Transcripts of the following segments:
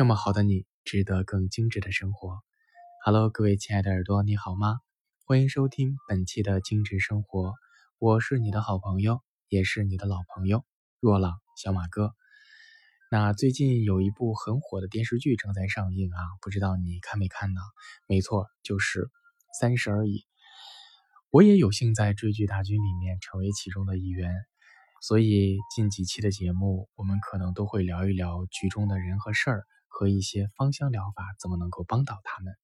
这么好的你，值得更精致的生活。Hello，各位亲爱的耳朵，你好吗？欢迎收听本期的精致生活，我是你的好朋友，也是你的老朋友若朗小马哥。那最近有一部很火的电视剧正在上映啊，不知道你看没看呢？没错，就是《三十而已》。我也有幸在追剧大军里面成为其中的一员。所以近几期的节目，我们可能都会聊一聊剧中的人和事儿，和一些芳香疗法怎么能够帮到他们。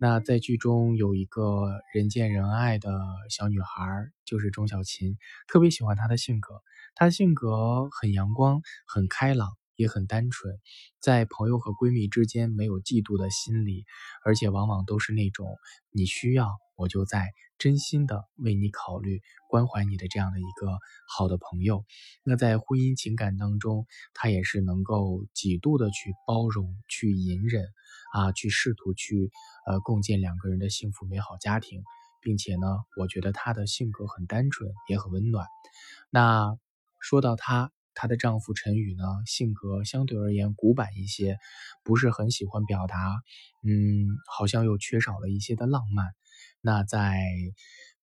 那在剧中有一个人见人爱的小女孩，就是钟小琴，特别喜欢她的性格。她的性格很阳光、很开朗，也很单纯，在朋友和闺蜜之间没有嫉妒的心理，而且往往都是那种你需要我就在。真心的为你考虑、关怀你的这样的一个好的朋友，那在婚姻情感当中，他也是能够几度的去包容、去隐忍啊，去试图去呃共建两个人的幸福美好家庭，并且呢，我觉得他的性格很单纯，也很温暖。那说到他，她的丈夫陈宇呢，性格相对而言古板一些，不是很喜欢表达，嗯，好像又缺少了一些的浪漫。那在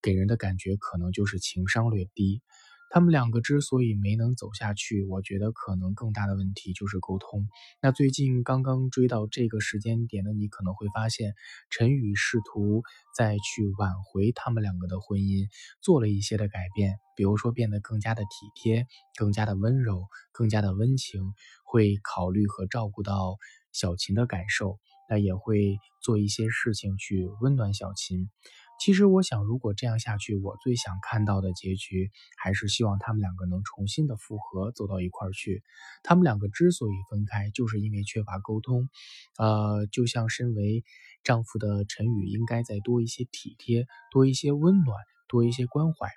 给人的感觉可能就是情商略低。他们两个之所以没能走下去，我觉得可能更大的问题就是沟通。那最近刚刚追到这个时间点的你，可能会发现陈宇试图再去挽回他们两个的婚姻，做了一些的改变，比如说变得更加的体贴，更加的温柔，更加的温情，会考虑和照顾到小琴的感受。那也会做一些事情去温暖小琴。其实我想，如果这样下去，我最想看到的结局还是希望他们两个能重新的复合，走到一块儿去。他们两个之所以分开，就是因为缺乏沟通。呃，就像身为丈夫的陈宇，应该再多一些体贴，多一些温暖，多一些关怀。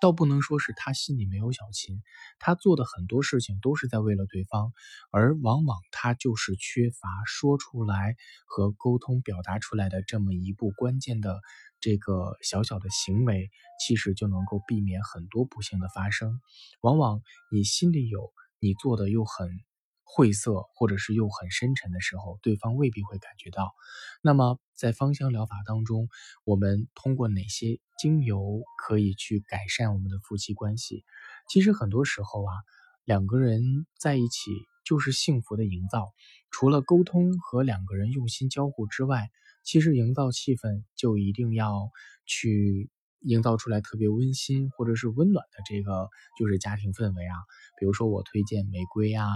倒不能说是他心里没有小琴，他做的很多事情都是在为了对方，而往往他就是缺乏说出来和沟通表达出来的这么一步关键的这个小小的行为，其实就能够避免很多不幸的发生。往往你心里有，你做的又很。晦涩或者是又很深沉的时候，对方未必会感觉到。那么，在芳香疗法当中，我们通过哪些精油可以去改善我们的夫妻关系？其实很多时候啊，两个人在一起就是幸福的营造。除了沟通和两个人用心交互之外，其实营造气氛就一定要去营造出来特别温馨或者是温暖的这个就是家庭氛围啊。比如说，我推荐玫瑰啊。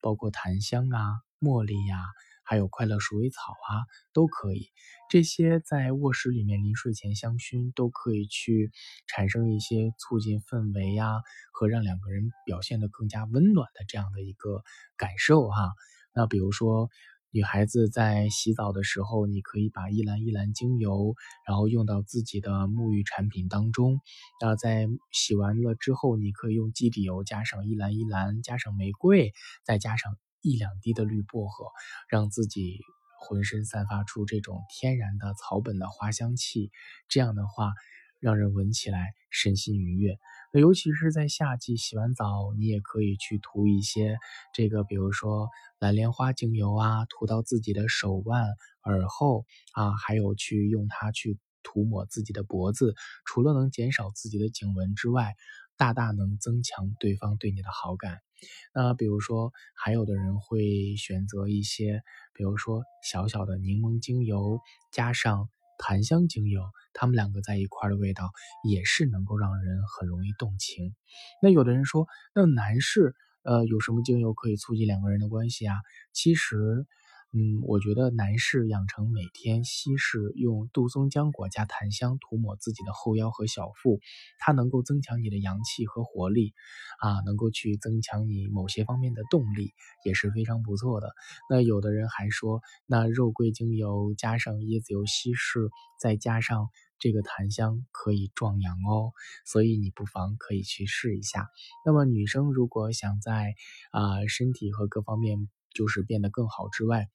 包括檀香啊、茉莉呀，还有快乐鼠尾草啊，都可以。这些在卧室里面临睡前香薰，都可以去产生一些促进氛围呀，和让两个人表现得更加温暖的这样的一个感受哈。那比如说。女孩子在洗澡的时候，你可以把一兰一兰精油，然后用到自己的沐浴产品当中。那在洗完了之后，你可以用基底油加上一兰一兰，加上玫瑰，再加上一两滴的绿薄荷，让自己浑身散发出这种天然的草本的花香气。这样的话，让人闻起来身心愉悦。那尤其是在夏季洗完澡，你也可以去涂一些这个，比如说蓝莲花精油啊，涂到自己的手腕、耳后啊，还有去用它去涂抹自己的脖子，除了能减少自己的颈纹之外，大大能增强对方对你的好感。那比如说，还有的人会选择一些，比如说小小的柠檬精油，加上。檀香精油，他们两个在一块的味道也是能够让人很容易动情。那有的人说，那男士，呃，有什么精油可以促进两个人的关系啊？其实。嗯，我觉得男士养成每天稀释用杜松浆果加檀香涂抹自己的后腰和小腹，它能够增强你的阳气和活力，啊，能够去增强你某些方面的动力，也是非常不错的。那有的人还说，那肉桂精油加上椰子油稀释，再加上这个檀香可以壮阳哦，所以你不妨可以去试一下。那么女生如果想在啊身体和各方面就是变得更好之外，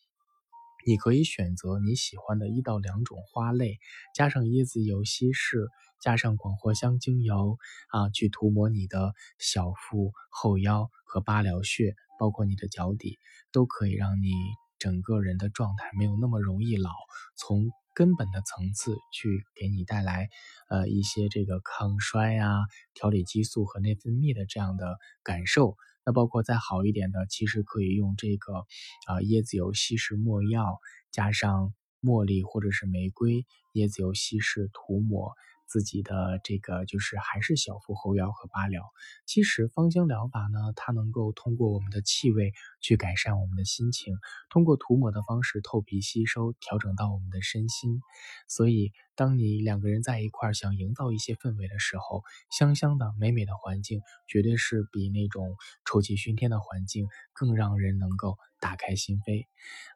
你可以选择你喜欢的一到两种花类，加上椰子油稀释，加上广藿香精油啊，去涂抹你的小腹、后腰和八髎穴，包括你的脚底，都可以让你整个人的状态没有那么容易老。从根本的层次去给你带来，呃一些这个抗衰啊、调理激素和内分泌的这样的感受。那包括再好一点的，其实可以用这个啊椰子油稀释墨药，加上茉莉或者是玫瑰椰子油稀释涂抹。自己的这个就是还是小腹后腰和八髎。其实芳香疗法呢，它能够通过我们的气味去改善我们的心情，通过涂抹的方式透皮吸收，调整到我们的身心。所以，当你两个人在一块儿想营造一些氛围的时候，香香的美美的环境，绝对是比那种臭气熏天的环境更让人能够。打开心扉，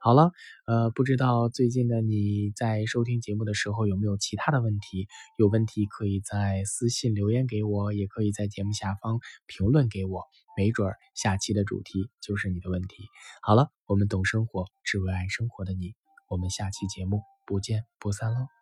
好了，呃，不知道最近的你在收听节目的时候有没有其他的问题？有问题可以在私信留言给我，也可以在节目下方评论给我，没准儿下期的主题就是你的问题。好了，我们懂生活，只为爱生活的你，我们下期节目不见不散喽。